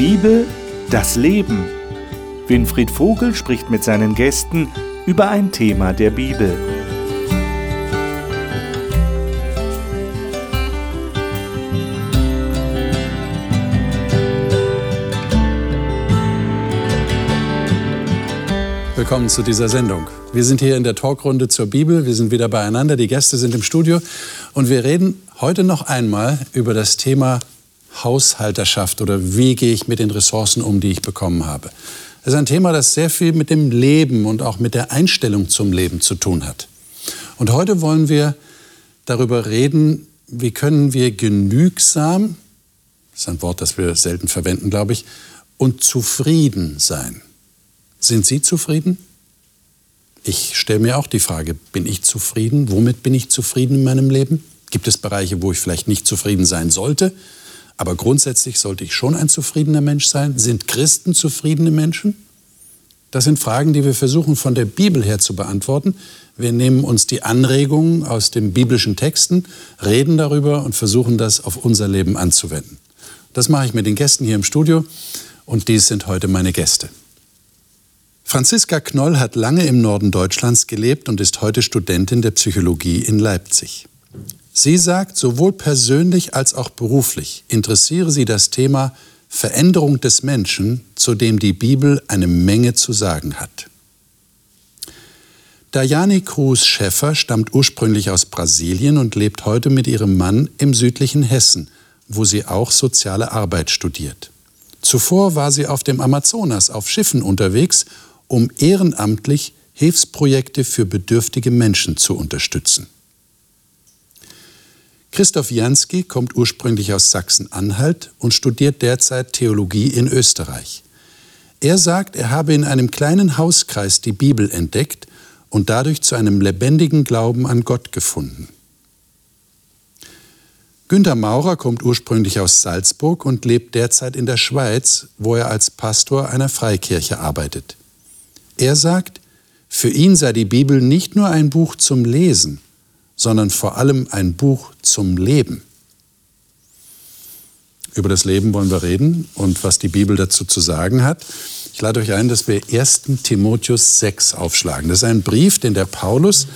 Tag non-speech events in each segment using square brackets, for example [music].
Bibel, das Leben. Winfried Vogel spricht mit seinen Gästen über ein Thema der Bibel. Willkommen zu dieser Sendung. Wir sind hier in der Talkrunde zur Bibel. Wir sind wieder beieinander. Die Gäste sind im Studio. Und wir reden heute noch einmal über das Thema Haushalterschaft oder wie gehe ich mit den Ressourcen um, die ich bekommen habe. Das ist ein Thema, das sehr viel mit dem Leben und auch mit der Einstellung zum Leben zu tun hat. Und heute wollen wir darüber reden, wie können wir genügsam, das ist ein Wort, das wir selten verwenden, glaube ich, und zufrieden sein. Sind Sie zufrieden? Ich stelle mir auch die Frage, bin ich zufrieden? Womit bin ich zufrieden in meinem Leben? Gibt es Bereiche, wo ich vielleicht nicht zufrieden sein sollte? Aber grundsätzlich sollte ich schon ein zufriedener Mensch sein. Sind Christen zufriedene Menschen? Das sind Fragen, die wir versuchen von der Bibel her zu beantworten. Wir nehmen uns die Anregungen aus den biblischen Texten, reden darüber und versuchen das auf unser Leben anzuwenden. Das mache ich mit den Gästen hier im Studio und dies sind heute meine Gäste. Franziska Knoll hat lange im Norden Deutschlands gelebt und ist heute Studentin der Psychologie in Leipzig. Sie sagt, sowohl persönlich als auch beruflich interessiere sie das Thema Veränderung des Menschen, zu dem die Bibel eine Menge zu sagen hat. Dayani Cruz Schäffer stammt ursprünglich aus Brasilien und lebt heute mit ihrem Mann im südlichen Hessen, wo sie auch soziale Arbeit studiert. Zuvor war sie auf dem Amazonas auf Schiffen unterwegs, um ehrenamtlich Hilfsprojekte für bedürftige Menschen zu unterstützen. Christoph Jansky kommt ursprünglich aus Sachsen-Anhalt und studiert derzeit Theologie in Österreich. Er sagt, er habe in einem kleinen Hauskreis die Bibel entdeckt und dadurch zu einem lebendigen Glauben an Gott gefunden. Günter Maurer kommt ursprünglich aus Salzburg und lebt derzeit in der Schweiz, wo er als Pastor einer Freikirche arbeitet. Er sagt, für ihn sei die Bibel nicht nur ein Buch zum Lesen, sondern vor allem ein Buch zum Leben. Über das Leben wollen wir reden und was die Bibel dazu zu sagen hat. Ich lade euch ein, dass wir 1. Timotheus 6 aufschlagen. Das ist ein Brief, den der Paulus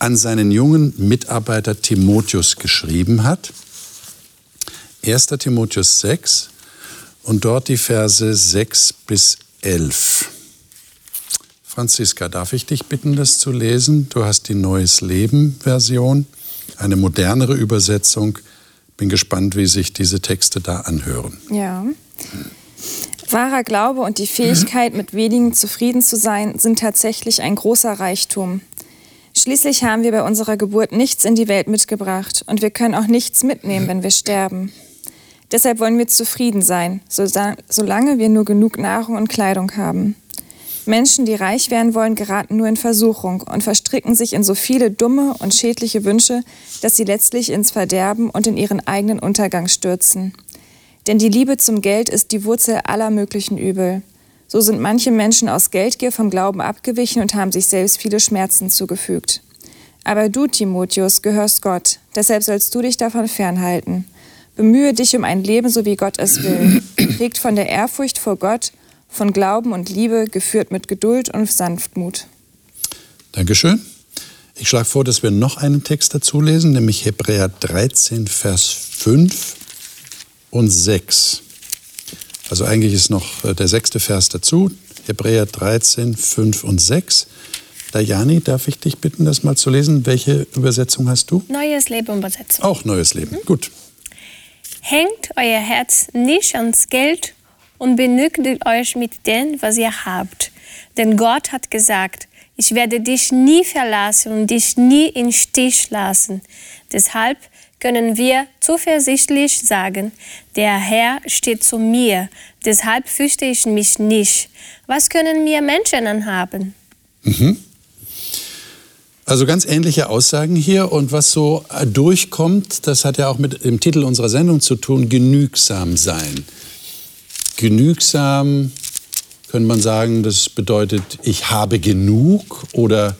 an seinen jungen Mitarbeiter Timotheus geschrieben hat. 1. Timotheus 6 und dort die Verse 6 bis 11. Franziska, darf ich dich bitten, das zu lesen? Du hast die Neues Leben-Version, eine modernere Übersetzung. Bin gespannt, wie sich diese Texte da anhören. Ja. Wahrer Glaube und die Fähigkeit, mit wenigen zufrieden zu sein, sind tatsächlich ein großer Reichtum. Schließlich haben wir bei unserer Geburt nichts in die Welt mitgebracht und wir können auch nichts mitnehmen, wenn wir sterben. Deshalb wollen wir zufrieden sein, solange wir nur genug Nahrung und Kleidung haben. Menschen, die reich werden wollen, geraten nur in Versuchung und verstricken sich in so viele dumme und schädliche Wünsche, dass sie letztlich ins Verderben und in ihren eigenen Untergang stürzen. Denn die Liebe zum Geld ist die Wurzel aller möglichen Übel. So sind manche Menschen aus Geldgier vom Glauben abgewichen und haben sich selbst viele Schmerzen zugefügt. Aber du, Timotheus, gehörst Gott, deshalb sollst du dich davon fernhalten. Bemühe dich um ein Leben, so wie Gott es will, geprägt von der Ehrfurcht vor Gott von Glauben und Liebe, geführt mit Geduld und Sanftmut. Dankeschön. Ich schlage vor, dass wir noch einen Text dazu lesen, nämlich Hebräer 13, Vers 5 und 6. Also eigentlich ist noch äh, der sechste Vers dazu. Hebräer 13, 5 und 6. Dajani, darf ich dich bitten, das mal zu lesen? Welche Übersetzung hast du? Neues Leben Übersetzung. Auch Neues Leben, mhm. gut. Hängt euer Herz nicht ans Geld und benügt euch mit dem, was ihr habt. Denn Gott hat gesagt, ich werde dich nie verlassen und dich nie in Stich lassen. Deshalb können wir zuversichtlich sagen, der Herr steht zu mir, deshalb fürchte ich mich nicht. Was können mir Menschen anhaben? Mhm. Also ganz ähnliche Aussagen hier und was so durchkommt, das hat ja auch mit dem Titel unserer Sendung zu tun, genügsam sein genügsam, könnte man sagen, das bedeutet, ich habe genug oder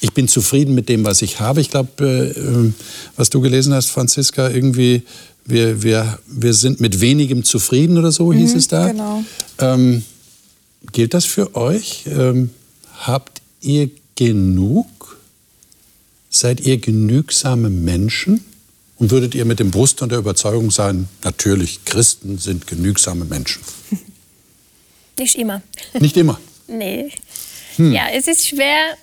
ich bin zufrieden mit dem, was ich habe. Ich glaube, äh, was du gelesen hast, Franziska, irgendwie wir, wir, wir sind mit wenigem zufrieden oder so, hieß Mhm, es da. genau. Ähm, gilt das für euch? Ähm, habt ihr genug? Seid ihr genügsame Menschen? Und würdet ihr mit dem Brust und der Überzeugung sein, natürlich, Christen sind genügsame Menschen? [laughs] Nicht immer. [laughs] Nicht immer. Nee. Hm. Ja, es ist schwer,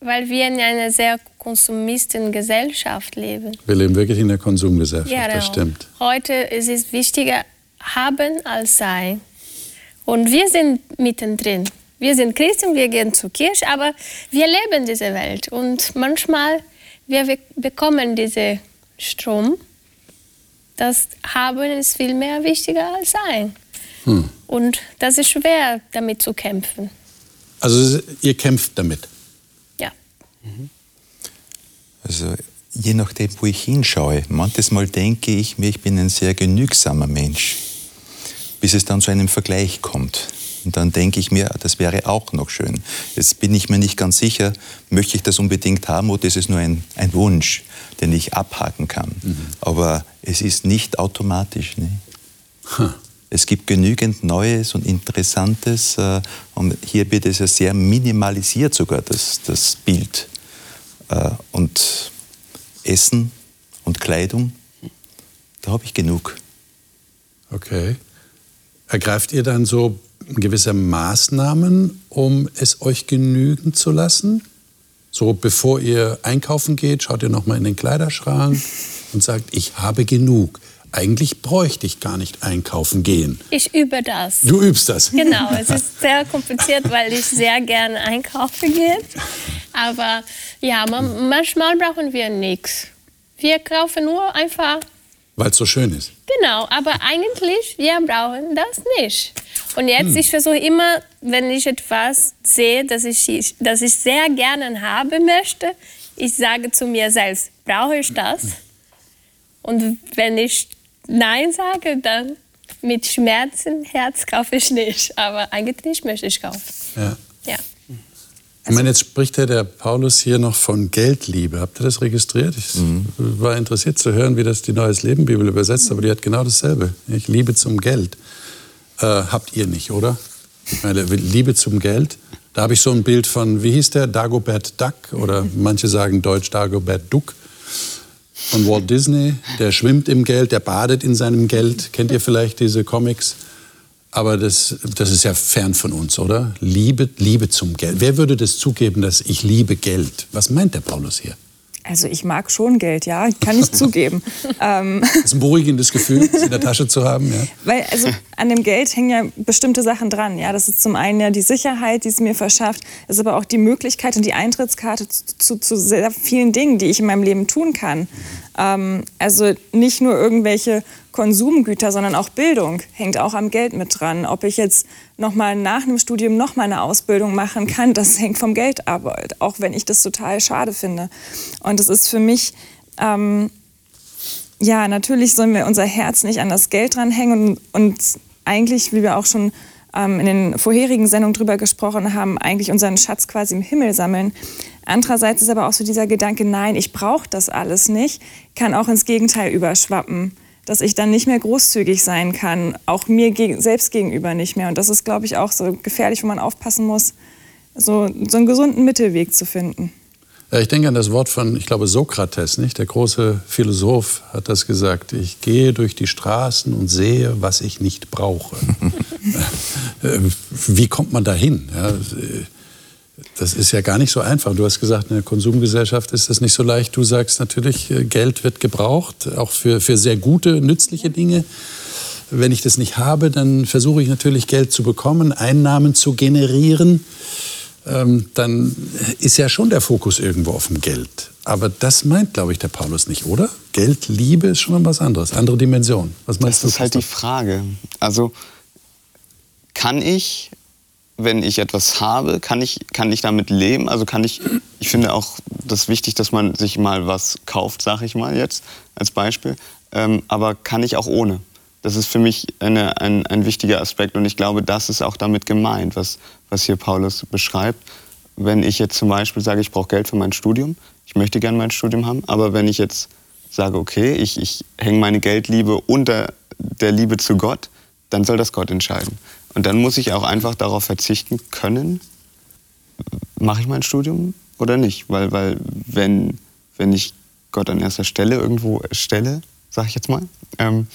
weil wir in einer sehr Konsumistengesellschaft leben. Wir leben wirklich in der Konsumgesellschaft, Ja, das genau. stimmt. Heute ist es wichtiger haben als sein. Und wir sind mittendrin. Wir sind Christen, wir gehen zur Kirche, aber wir leben diese Welt. Und manchmal wir bekommen diesen Strom. Das Haben ist viel mehr wichtiger als Sein. Hm. Und das ist schwer, damit zu kämpfen. Also ihr kämpft damit. Ja. Also je nachdem, wo ich hinschaue, manches Mal denke ich mir, ich bin ein sehr genügsamer Mensch, bis es dann zu einem Vergleich kommt. Und dann denke ich mir, das wäre auch noch schön. Jetzt bin ich mir nicht ganz sicher, möchte ich das unbedingt haben oder ist es nur ein, ein Wunsch, den ich abhaken kann. Aber es ist nicht automatisch. Ne? Es gibt genügend Neues und Interessantes äh, und hier wird es ja sehr minimalisiert sogar, das, das Bild. Äh, und Essen und Kleidung, da habe ich genug. Okay. Ergreift ihr dann so gewisse Maßnahmen, um es euch genügen zu lassen? So bevor ihr einkaufen geht, schaut ihr noch mal in den Kleiderschrank und sagt, ich habe genug. Eigentlich bräuchte ich gar nicht einkaufen gehen. Ich übe das. Du übst das. Genau, [laughs] es ist sehr kompliziert, weil ich sehr gerne einkaufen gehe. Aber ja, man, manchmal brauchen wir nichts. Wir kaufen nur einfach, Weil es so schön ist. genau, aber eigentlich, wir brauchen das nicht. Und jetzt, ich versuche immer, wenn ich etwas sehe, das ich, das ich sehr gerne haben möchte, ich sage zu mir selbst, brauche ich das? Und wenn ich Nein sage, dann mit Schmerzen, Herz kaufe ich nicht. Aber eigentlich möchte ich kaufen. Ja. Ja. Ich meine, jetzt spricht ja der Paulus hier noch von Geldliebe. Habt ihr das registriert? Ich war interessiert zu hören, wie das die Neues Leben Bibel übersetzt, aber die hat genau dasselbe. Ich Liebe zum Geld. Äh, habt ihr nicht, oder? Meine, Liebe zum Geld. Da habe ich so ein Bild von, wie hieß der? Dagobert Duck oder [laughs] manche sagen deutsch Dagobert Duck von Walt Disney. Der schwimmt im Geld, der badet in seinem Geld. Kennt ihr vielleicht diese Comics? Aber das, das ist ja fern von uns, oder? Liebe, Liebe zum Geld. Wer würde das zugeben, dass ich liebe Geld? Was meint der Paulus hier? Also ich mag schon Geld, ja, kann ich zugeben. [laughs] ähm, Das ist ein beruhigendes Gefühl, es in der Tasche zu haben. Ja? Weil also an dem Geld hängen ja bestimmte Sachen dran. Ja, das ist zum einen ja die Sicherheit, die es mir verschafft, das ist aber auch die Möglichkeit und die Eintrittskarte zu, zu, zu sehr vielen Dingen, die ich in meinem Leben tun kann. Ähm, also nicht nur irgendwelche Konsumgüter, sondern auch Bildung hängt auch am Geld mit dran. Ob ich jetzt noch mal nach einem Studium noch mal eine Ausbildung machen kann, das [laughs] hängt vom Geld ab, auch wenn ich das total schade finde. Und es ist für mich ähm, ja, natürlich sollen wir unser Herz nicht an das Geld dranhängen und, und eigentlich, wie wir auch schon ähm, in den vorherigen Sendungen drüber gesprochen haben, eigentlich unseren Schatz quasi im Himmel sammeln. Andererseits ist aber auch so dieser Gedanke, nein, ich brauche das alles nicht, kann auch ins Gegenteil überschwappen, dass ich dann nicht mehr großzügig sein kann, auch mir geg selbst gegenüber nicht mehr. Und das ist, glaube ich, auch so gefährlich, wo man aufpassen muss, so, so einen gesunden Mittelweg zu finden. Ja, ich denke an das Wort von, ich glaube, Sokrates, nicht? Der große Philosoph hat das gesagt. Ich gehe durch die Straßen und sehe, was ich nicht brauche. [laughs] Äh, Wie kommt man dahin? Ja, das ist ja gar nicht so einfach. Du hast gesagt, in der Konsumgesellschaft ist das nicht so leicht. Du sagst natürlich, äh, Geld wird gebraucht, auch für, für sehr gute, nützliche Dinge. Wenn ich das nicht habe, dann versuche ich natürlich Geld zu bekommen, Einnahmen zu generieren ähm, dann ist ja schon der Fokus irgendwo auf dem Geld. Aber das meint, glaube ich, der Paulus nicht, oder? Geld, Liebe ist schon was anderes, andere Dimension. Was meinst Das du? ist halt die? Frage. Also kann ich, wenn ich etwas habe, kann ich, kann ich damit leben? Also kann ich, ich finde auch das wichtig, dass man sich mal was kauft, sage ich mal jetzt als Beispiel. Ähm, aber kann ich auch ohne? Das ist für mich eine, ein, ein wichtiger Aspekt und ich glaube, das ist auch damit gemeint, was, was hier Paulus beschreibt. Wenn ich jetzt zum Beispiel sage, ich brauche Geld für mein Studium, ich möchte gerne mein Studium haben, aber wenn ich jetzt sage, okay, ich, ich hänge meine Geldliebe unter der Liebe zu Gott, dann soll das Gott entscheiden. Und dann muss ich auch einfach darauf verzichten können, mache ich mein Studium oder nicht? Weil, weil wenn, wenn ich Gott an erster Stelle irgendwo stelle, sage ich jetzt mal, ähm,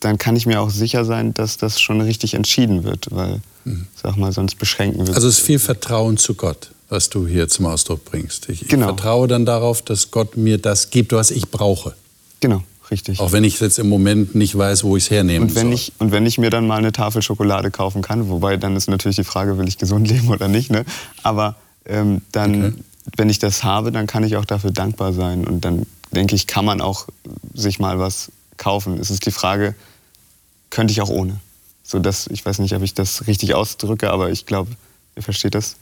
dann kann ich mir auch sicher sein, dass das schon richtig entschieden wird, weil, mhm. sag mal, sonst beschränken wir. Also es ist viel Vertrauen zu Gott, was du hier zum Ausdruck bringst. Ich, genau. ich vertraue dann darauf, dass Gott mir das gibt, was ich brauche. Genau, richtig. Auch wenn ich jetzt im Moment nicht weiß, wo ich es hernehmen und wenn soll. Ich, und wenn ich mir dann mal eine Tafel Schokolade kaufen kann, wobei dann ist natürlich die Frage, will ich gesund [laughs] leben oder nicht, ne? aber ähm, dann, okay. wenn ich das habe, dann kann ich auch dafür dankbar sein und dann denke ich, kann man auch sich mal was kaufen. Es ist die Frage, könnte ich auch ohne. So dass, ich weiß nicht, ob ich das richtig ausdrücke, aber ich glaube, ihr versteht das.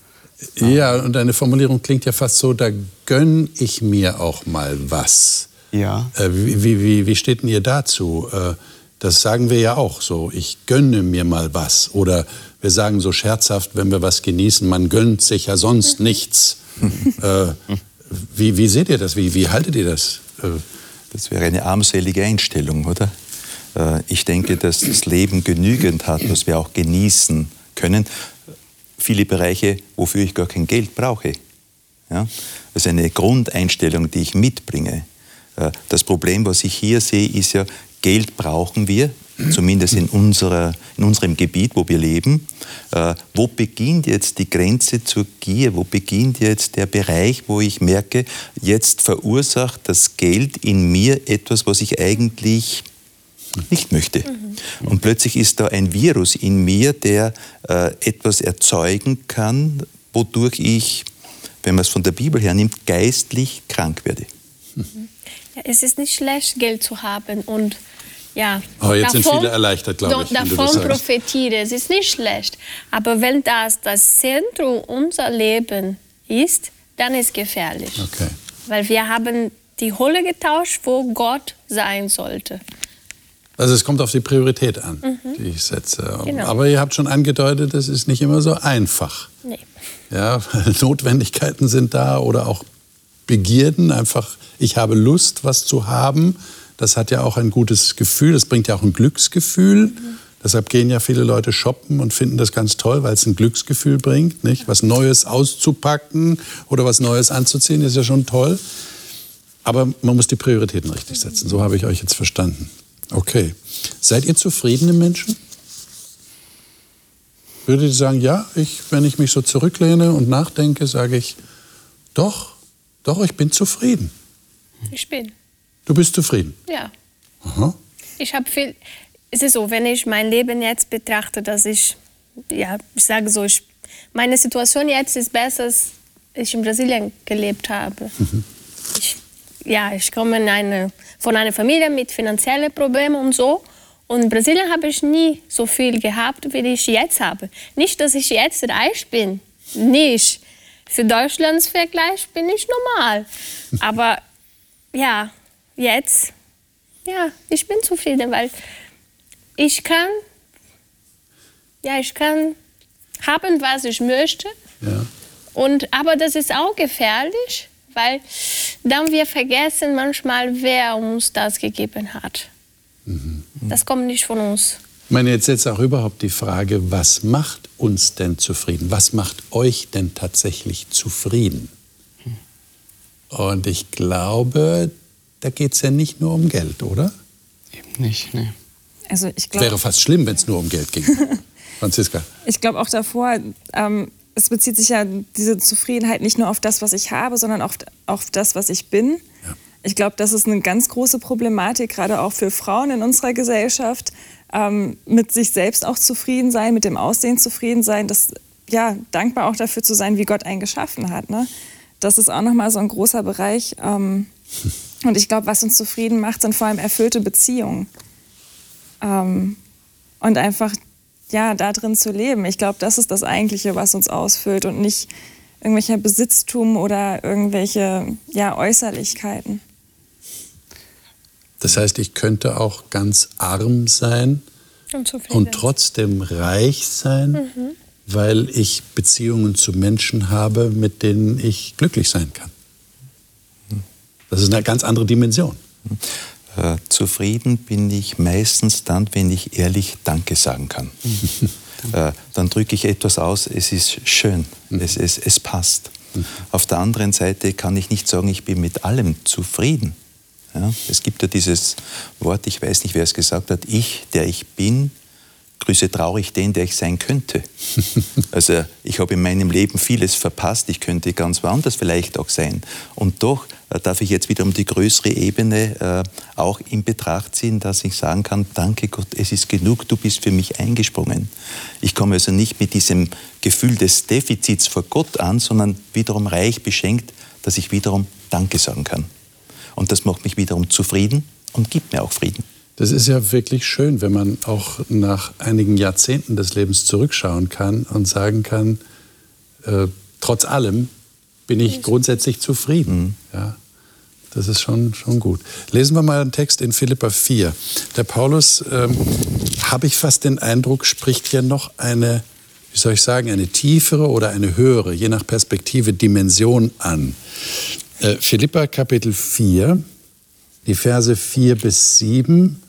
Ja, und deine Formulierung klingt ja fast so, da gönn ich mir auch mal was. Ja. Äh, wie, wie, wie steht denn ihr dazu? Äh, das sagen wir ja auch so, ich gönne mir mal was. Oder wir sagen so scherzhaft, wenn wir was genießen, man gönnt sich ja sonst [laughs] nichts. äh, wie, wie seht ihr das? Wie, wie haltet ihr das? Äh, das wäre eine armselige Einstellung, oder? Äh, ich denke, dass das Leben genügend hat, was wir auch genießen können. Viele Bereiche, wofür ich gar kein Geld brauche. Ja? Das ist eine Grundeinstellung, die ich mitbringe. Äh, das Problem, was ich hier sehe, ist ja, Geld brauchen wir, zumindest in, unserer, in unserem Gebiet, wo wir leben. Äh, wo beginnt jetzt die Grenze zur Gier? Wo beginnt jetzt der Bereich, wo ich merke, jetzt verursacht das Geld in mir etwas, was ich eigentlich nicht möchte. Mhm. Und plötzlich ist da ein Virus in mir, der äh, etwas erzeugen kann, wodurch ich, wenn man es von der Bibel her nimmt, geistlich krank werde. Mhm. Es ist nicht schlecht, Geld zu haben und ja, oh, jetzt davon, sind viele erleichtert, glaube ich. Davon profitiere, es ist nicht schlecht. Aber wenn das das Zentrum unser Leben ist, dann ist es gefährlich. Okay. Weil wir haben die Rolle getauscht, wo Gott sein sollte. Also es kommt auf die Priorität an, mhm. die ich setze. Genau. Aber ihr habt schon angedeutet, es ist nicht immer so einfach. Nee. Ja, [laughs] Notwendigkeiten sind da oder auch Begierden, einfach ich habe Lust, was zu haben. Das hat ja auch ein gutes Gefühl, das bringt ja auch ein Glücksgefühl. Mhm. Deshalb gehen ja viele Leute shoppen und finden das ganz toll, weil es ein Glücksgefühl bringt. Nicht? Was Neues auszupacken oder was Neues anzuziehen, ist ja schon toll. Aber man muss die Prioritäten richtig setzen. So habe ich euch jetzt verstanden. Okay. Seid ihr zufriedene Menschen? Würdet ihr sagen, ja, ich, wenn ich mich so zurücklehne und nachdenke, sage ich, doch, doch, ich bin zufrieden. Ich bin. Du bist zufrieden? Ja. Aha. Ich habe viel. Es ist so, wenn ich mein Leben jetzt betrachte, dass ich, ja, ich sage so, ich, meine Situation jetzt ist besser, als ich in Brasilien gelebt habe. Mhm. Ich ja, ich komme eine, von einer Familie mit finanziellen Problemen und so. Und in Brasilien habe ich nie so viel gehabt, wie ich jetzt habe. Nicht, dass ich jetzt reich bin. Nicht. Für Deutschlands Vergleich bin ich normal. Aber [laughs] ja, jetzt, ja, ich bin zufrieden, weil ich kann, ja, ich kann haben, was ich möchte. Ja. Und, aber das ist auch gefährlich, weil dann wir vergessen manchmal, wer uns das gegeben hat. Mhm. Das kommt nicht von uns. Ich meine, jetzt jetzt auch überhaupt die Frage, was macht uns denn zufrieden? Was macht euch denn tatsächlich zufrieden? Und ich glaube, da geht es ja nicht nur um Geld, oder? Eben nicht, ne. Also ich glaub, Wäre fast schlimm, wenn es nur um Geld ging. [laughs] Franziska. Ich glaube auch davor, ähm, es bezieht sich ja diese Zufriedenheit nicht nur auf das, was ich habe, sondern auch auf das, was ich bin. Ja. Ich glaube, das ist eine ganz große Problematik, gerade auch für Frauen in unserer Gesellschaft, ähm, mit sich selbst auch zufrieden sein, mit dem Aussehen zufrieden sein, das, ja, dankbar auch dafür zu sein, wie Gott einen geschaffen hat. Ne? Das ist auch nochmal so ein großer Bereich. Ähm, [laughs] und ich glaube, was uns zufrieden macht, sind vor allem erfüllte Beziehungen. Ähm, und einfach ja, da drin zu leben. Ich glaube, das ist das Eigentliche, was uns ausfüllt und nicht irgendwelcher Besitztum oder irgendwelche ja, Äußerlichkeiten. Das heißt, ich könnte auch ganz arm sein und, und trotzdem reich sein, mhm. weil ich Beziehungen zu Menschen habe, mit denen ich glücklich sein kann. Das ist eine ganz andere Dimension. Äh, zufrieden bin ich meistens dann, wenn ich ehrlich Danke sagen kann. [laughs] äh, dann drücke ich etwas aus, es ist schön, mhm. es, es, es passt. Mhm. Auf der anderen Seite kann ich nicht sagen, ich bin mit allem zufrieden. Ja? Es gibt ja dieses Wort, ich weiß nicht, wer es gesagt hat, ich, der ich bin, grüße traurig den, der ich sein könnte. [laughs] also ich habe in meinem Leben vieles verpasst, ich könnte ganz woanders vielleicht auch sein. Und doch äh, darf ich jetzt wieder um die größere Ebene äh, auch in Betracht ziehen, dass ich sagen kann, danke Gott, es ist genug, du bist für mich eingesprungen. Ich komme also nicht mit diesem Gefühl des Defizits vor Gott an, sondern wiederum reich beschenkt, dass ich wiederum Danke sagen kann. Und das macht mich wiederum zufrieden und gibt mir auch Frieden. Das ist ja wirklich schön, wenn man auch nach einigen Jahrzehnten des Lebens zurückschauen kann und sagen kann, äh, trotz allem bin ich grundsätzlich zufrieden. Mhm. Ja, das ist schon, schon gut. Lesen wir mal einen Text in Philippa 4. Der Paulus, ähm, habe ich fast den Eindruck, spricht hier noch eine, wie soll ich sagen, eine tiefere oder eine höhere, je nach Perspektive, Dimension an. Äh, Philippa Kapitel 4, die Verse 4 bis 7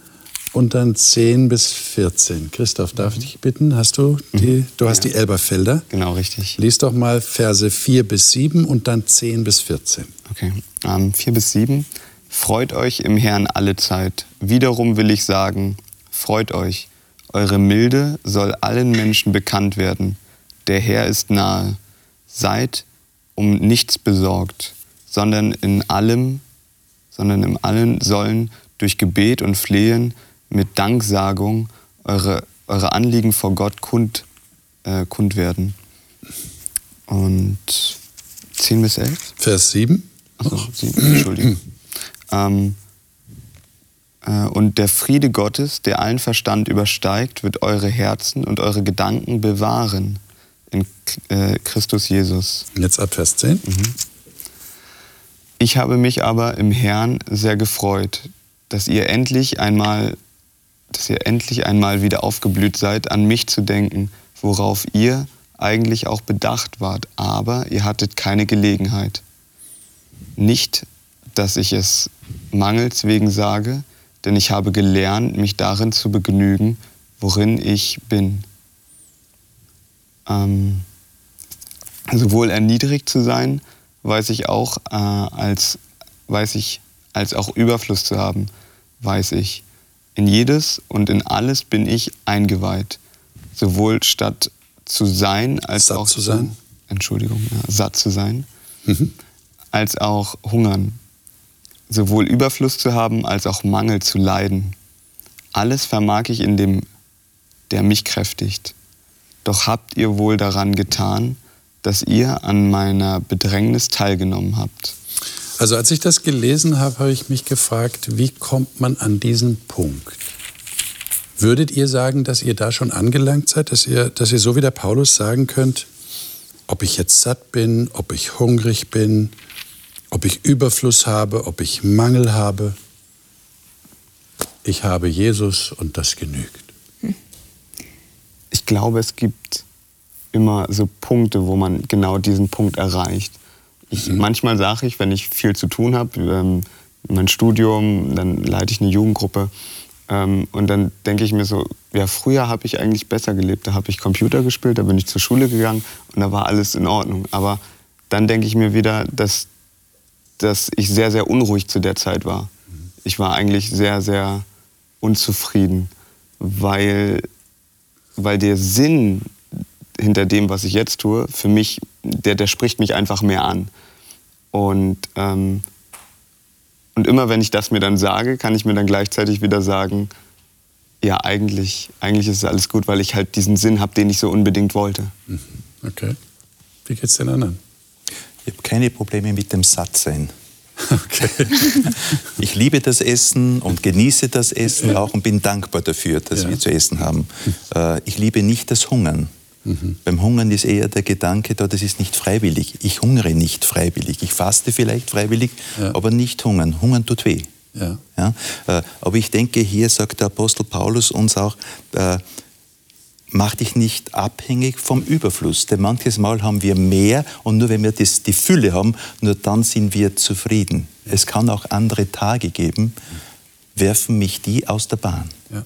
und dann 10 bis 14. Christoph, darf ich dich bitten? Hast du die? Du hast ja. die Elberfelder. Genau, richtig. Lies doch mal Verse 4 bis 7 und dann 10 bis 14. Okay. Ähm, 4 bis 7. Freut euch im Herrn alle Zeit. Wiederum will ich sagen, freut euch. Eure Milde soll allen Menschen bekannt werden. Der Herr ist nahe. Seid um nichts besorgt, sondern in allem, sondern in allen sollen durch Gebet und Flehen mit Danksagung eure, eure Anliegen vor Gott kund, äh, kund werden. Und 10 bis 11? Vers 7. Achso, 7, Entschuldigung. [clears throat] ähm, äh, und der Friede Gottes, der allen Verstand übersteigt, wird eure Herzen und eure Gedanken bewahren in äh, Christus Jesus. Jetzt ab Vers 10. Mhm. Ich habe mich aber im Herrn sehr gefreut, dass ihr endlich einmal dass ihr endlich einmal wieder aufgeblüht seid, an mich zu denken, worauf ihr eigentlich auch bedacht wart, aber ihr hattet keine Gelegenheit. Nicht, dass ich es mangels wegen sage, denn ich habe gelernt, mich darin zu begnügen, worin ich bin. Ähm, sowohl erniedrigt zu sein, weiß ich auch, äh, als, weiß ich, als auch Überfluss zu haben, weiß ich. In jedes und in alles bin ich eingeweiht, sowohl statt zu sein als satt auch zu sein. Entschuldigung, ja, satt zu sein, mhm. als auch hungern, sowohl Überfluss zu haben als auch Mangel zu leiden. Alles vermag ich in dem, der mich kräftigt. Doch habt ihr wohl daran getan, dass ihr an meiner Bedrängnis teilgenommen habt. Also als ich das gelesen habe, habe ich mich gefragt, wie kommt man an diesen Punkt? Würdet ihr sagen, dass ihr da schon angelangt seid, dass ihr, dass ihr so wie der Paulus sagen könnt, ob ich jetzt satt bin, ob ich hungrig bin, ob ich Überfluss habe, ob ich Mangel habe? Ich habe Jesus und das genügt. Ich glaube, es gibt immer so Punkte, wo man genau diesen Punkt erreicht. Ich, mhm. Manchmal sage ich, wenn ich viel zu tun habe, ähm, mein Studium, dann leite ich eine Jugendgruppe. Ähm, und dann denke ich mir so, ja, früher habe ich eigentlich besser gelebt. Da habe ich Computer gespielt, da bin ich zur Schule gegangen und da war alles in Ordnung. Aber dann denke ich mir wieder, dass, dass ich sehr, sehr unruhig zu der Zeit war. Ich war eigentlich sehr, sehr unzufrieden, weil, weil der Sinn hinter dem, was ich jetzt tue, für mich, der, der spricht mich einfach mehr an. Und, ähm, und immer wenn ich das mir dann sage, kann ich mir dann gleichzeitig wieder sagen, ja, eigentlich, eigentlich ist es alles gut, weil ich halt diesen Sinn habe, den ich so unbedingt wollte. Mhm. Okay. Wie geht es den anderen? Ich habe keine Probleme mit dem Sattsein. [laughs] Okay. [laughs] Ich liebe das Essen und genieße das Essen auch und bin dankbar dafür, dass ja. wir zu essen haben. [laughs] Äh, ich liebe nicht das Hungern. Mhm. Beim Hungern ist eher der Gedanke da, das ist nicht freiwillig. Ich hungere nicht freiwillig. Ich faste vielleicht freiwillig, ja. aber nicht hungern. Hungern tut weh. Ja. Ja, äh, aber ich denke, hier sagt der Apostel Paulus uns auch, äh, mach dich nicht abhängig vom Überfluss. Denn manches Mal haben wir mehr und nur wenn wir das, die Fülle haben, nur dann sind wir zufrieden. Es kann auch andere Tage geben, werfen mich die aus der Bahn. Ja.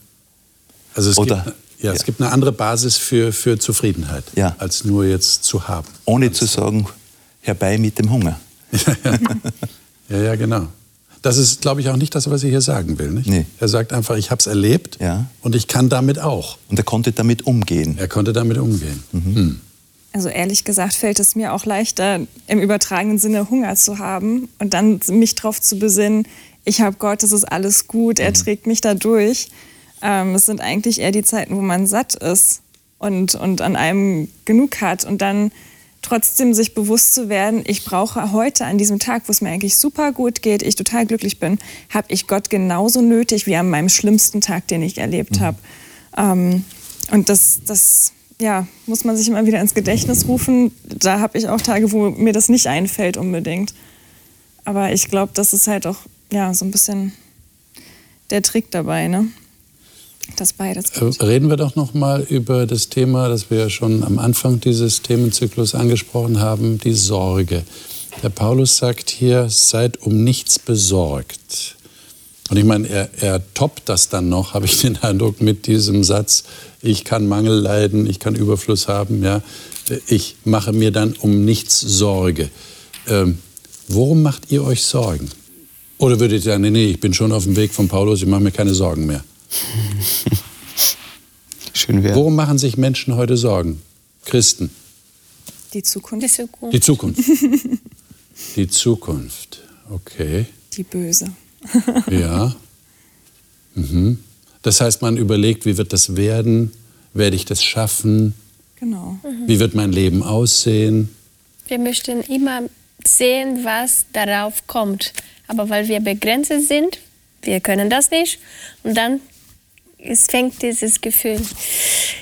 Also es, Oder- gibt, ja, es ja. gibt eine andere Basis für, für Zufriedenheit, Ja. als nur jetzt zu haben. Ohne zu sagen, herbei mit dem Hunger. [laughs] Ja, ja, genau. Das ist, glaube ich, auch nicht das, was er hier sagen will. Nicht? Nee. Er sagt einfach, ich habe es erlebt Ja. und ich kann damit auch. Und er konnte damit umgehen. Er konnte damit umgehen. Hm. Also ehrlich gesagt fällt es mir auch leichter, im übertragenen Sinne Hunger zu haben und dann mich darauf zu besinnen, ich habe Gott, es ist alles gut, er trägt mich da durch. Ähm, es sind eigentlich eher die Zeiten, wo man satt ist und, und an einem genug hat und dann trotzdem sich bewusst zu werden, ich brauche heute an diesem Tag, wo es mir eigentlich super gut geht, ich total glücklich bin, habe ich Gott genauso nötig wie an meinem schlimmsten Tag, den ich erlebt habe. Ähm, und das, das ja, muss man sich immer wieder ins Gedächtnis rufen. Da habe ich auch Tage, wo mir das nicht einfällt unbedingt. Aber ich glaube, das ist halt auch ja, so ein bisschen der Trick dabei, ne? Das beides. Äh, Reden wir doch noch mal über das Thema, das wir ja schon am Anfang dieses Themenzyklus angesprochen haben, die Sorge. Der Paulus sagt hier, seid um nichts besorgt. Und ich meine, er, er toppt das dann noch, habe ich den Eindruck, mit diesem Satz, ich kann Mangel leiden, ich kann Überfluss haben, ja, ich mache mir dann um nichts Sorge. Ähm, worum macht ihr euch Sorgen? Oder würdet ihr sagen, nee, nee, ich bin schon auf dem Weg von Paulus, ich mache mir keine Sorgen mehr? [laughs] Schön wäre. Worum machen sich Menschen heute Sorgen? Christen. Die Zukunft, Die Zukunft. Die Zukunft. [laughs] Die Zukunft. Okay. die Böse. [laughs] Ja. Mhm. Das heißt, man überlegt, wie wird das werden? Werde ich das schaffen? Genau. Wie wird mein Leben aussehen? Wir möchten immer sehen, was darauf kommt. Aber weil wir begrenzt sind, wir können das nicht. Und dann es fängt dieses Gefühl,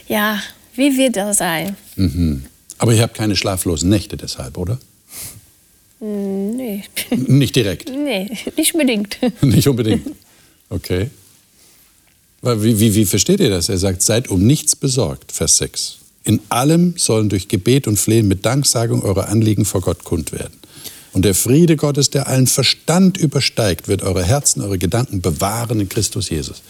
ja, wie wird das sein? Mhm. Aber ihr habt keine schlaflosen Nächte deshalb, oder? Hm, Nee, Nicht direkt. [laughs] nee, nicht unbedingt. [laughs] Nicht unbedingt. Okay. Wie, wie, wie versteht ihr das? Er sagt, seid um nichts besorgt, Vers 6. In allem sollen durch Gebet und Flehen mit Danksagung eure Anliegen vor Gott kund werden. Und der Friede Gottes, der allen Verstand übersteigt, wird eure Herzen, eure Gedanken bewahren in Christus Jesus.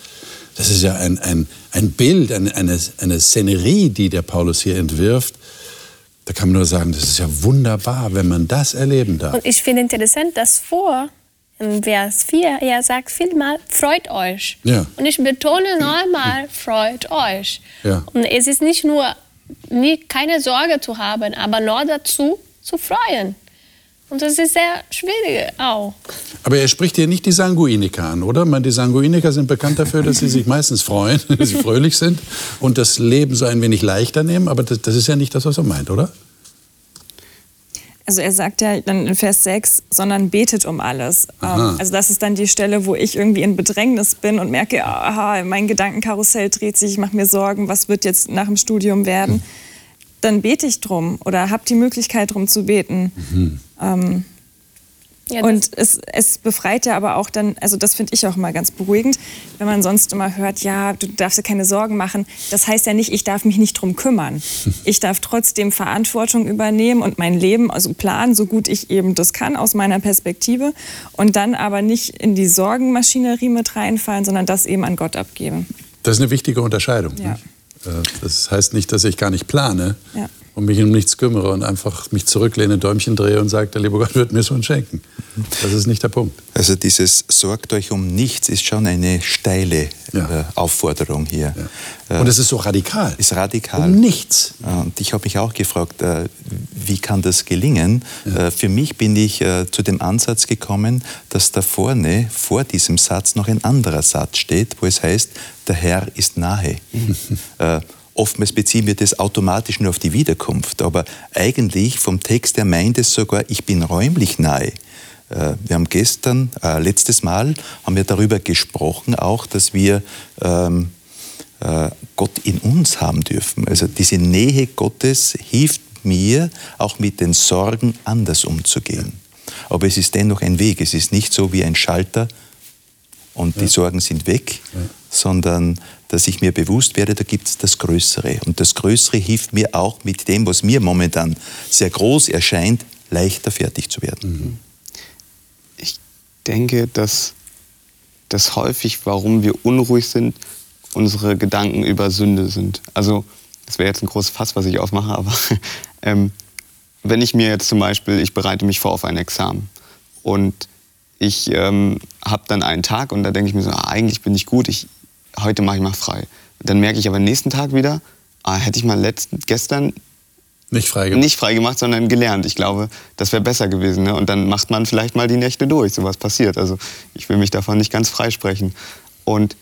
Das ist ja ein, ein, ein Bild, eine, eine, eine Szenerie, die der Paulus hier entwirft. Da kann man nur sagen, das ist ja wunderbar, wenn man das erleben darf. Und ich finde interessant, dass vor in Vers 4 er sagt vielmal, freut euch. Ja. Und ich betone nochmal, freut euch. Ja. Und es ist nicht nur, nie, keine Sorge zu haben, aber nur dazu zu freuen. Und das ist sehr schwierig auch. Aber er spricht hier nicht die Sanguiniker an, oder? Ich meine, die Sanguiniker sind bekannt dafür, dass sie sich meistens freuen, [laughs] dass sie fröhlich sind und das Leben so ein wenig leichter nehmen. Aber das, das ist ja nicht das, was er meint, oder? Also er sagt ja dann in Vers 6, sondern betet um alles. Aha. Ähm, also das ist dann die Stelle, wo ich irgendwie in Bedrängnis bin und merke, aha, mein Gedankenkarussell dreht sich, ich mache mir Sorgen, was wird jetzt nach dem Studium werden. Dann bete ich drum oder habe die Möglichkeit drum zu beten. Ähm, Ja, und es, es befreit ja aber auch dann, also das finde ich auch immer ganz beruhigend, wenn man sonst immer hört, ja, du darfst dir keine Sorgen machen. Das heißt ja nicht, ich darf mich nicht drum kümmern. [laughs] Ich darf trotzdem Verantwortung übernehmen und mein Leben also planen, so gut ich eben das kann aus meiner Perspektive. Und dann aber nicht in die Sorgenmaschinerie mit reinfallen, sondern das eben an Gott abgeben. Das ist eine wichtige Unterscheidung. Ja. nicht? Äh, Das heißt nicht, dass ich gar nicht plane Ja. Und mich um nichts kümmere und einfach mich zurücklehne, Däumchen drehe und sage, der liebe Gott wird mir schon schenken. Das ist nicht der Punkt. Also dieses Sorgt euch um nichts ist schon eine steile Ja. äh, Aufforderung hier. Äh, Und es ist so radikal. ist radikal. Um nichts. Und ich habe mich auch gefragt, äh, wie kann das gelingen? Äh, Für mich bin ich äh, zu dem Ansatz gekommen, dass da vorne vor diesem Satz noch ein anderer Satz steht, wo es heißt, der Herr ist nahe. [laughs] Äh, Oftmals beziehen wir das automatisch nur auf die Wiederkunft, aber eigentlich vom Text her meint es sogar, ich bin räumlich nahe. Äh, Wir haben gestern, äh, letztes Mal, haben wir darüber gesprochen, auch, dass wir ähm, äh, Gott in uns haben dürfen. Also diese Nähe Gottes hilft mir, auch mit den Sorgen anders umzugehen. Aber es ist dennoch ein Weg. Es ist nicht so wie ein Schalter und die Sorgen sind weg, sondern dass ich mir bewusst werde, da gibt es das Größere. Und das Größere hilft mir auch mit dem, was mir momentan sehr groß erscheint, leichter fertig zu werden. Mhm. Ich denke, dass das häufig, warum wir unruhig sind, unsere Gedanken über Sünde sind. Also, das wäre jetzt ein großes Fass, was ich aufmache, aber [laughs] ähm, wenn ich mir jetzt zum Beispiel, ich bereite mich vor auf ein Examen und ich ähm, habe dann einen Tag und da denke ich mir so, ah, eigentlich bin ich gut, ich, heute mache ich mal frei. Dann merke ich aber nächsten Tag wieder, ah, hätte ich mal letzten, gestern nicht frei gemacht. Nicht frei gemacht, sondern gelernt. Ich glaube, das wäre besser gewesen. Ne? Und dann macht man vielleicht mal die Nächte durch. So was passiert. Also ich will mich davon nicht ganz freisprechen. Und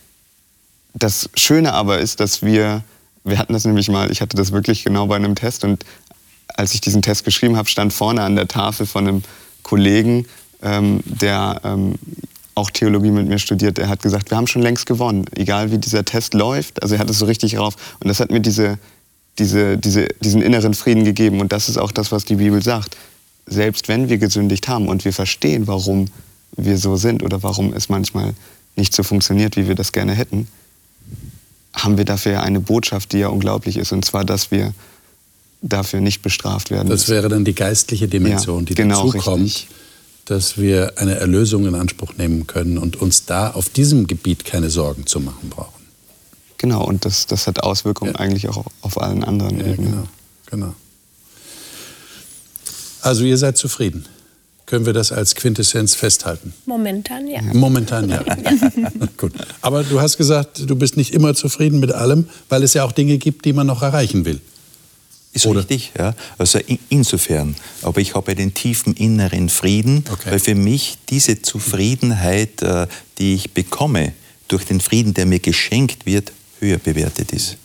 das Schöne aber ist, dass wir, wir hatten das nämlich mal, ich hatte das wirklich genau bei einem Test und als ich diesen Test geschrieben habe, stand vorne an der Tafel von einem Kollegen, ähm, der ähm, auch Theologie mit mir studiert, der hat gesagt, wir haben schon längst gewonnen, egal wie dieser Test läuft. Also er hat es so richtig drauf. Und das hat mir diese, diese, diese, diesen inneren Frieden gegeben. Und das ist auch das, was die Bibel sagt. Selbst wenn wir gesündigt haben und wir verstehen, warum wir so sind oder warum es manchmal nicht so funktioniert, wie wir das gerne hätten, haben wir dafür ja eine Botschaft, die ja unglaublich ist. Und zwar, dass wir dafür nicht bestraft werden. Das wäre dann die geistliche Dimension, ja, die genau dazukommt, richtig. Dass wir eine Erlösung in Anspruch nehmen können und uns da auf diesem Gebiet keine Sorgen zu machen brauchen. Genau, und das, das hat Auswirkungen ja. eigentlich auch auf allen anderen ja, Ebenen. Genau, genau. Also ihr seid zufrieden. Können wir das als Quintessenz festhalten? Momentan ja. Momentan ja. [laughs] Gut. Aber du hast gesagt, du bist nicht immer zufrieden mit allem, weil es ja auch Dinge gibt, die man noch erreichen will. Ist Oder? richtig, ja. Also insofern. Aber ich habe einen tiefen inneren Frieden, okay. weil für mich diese Zufriedenheit, äh, die ich bekomme, durch den Frieden, der mir geschenkt wird, höher bewertet ist.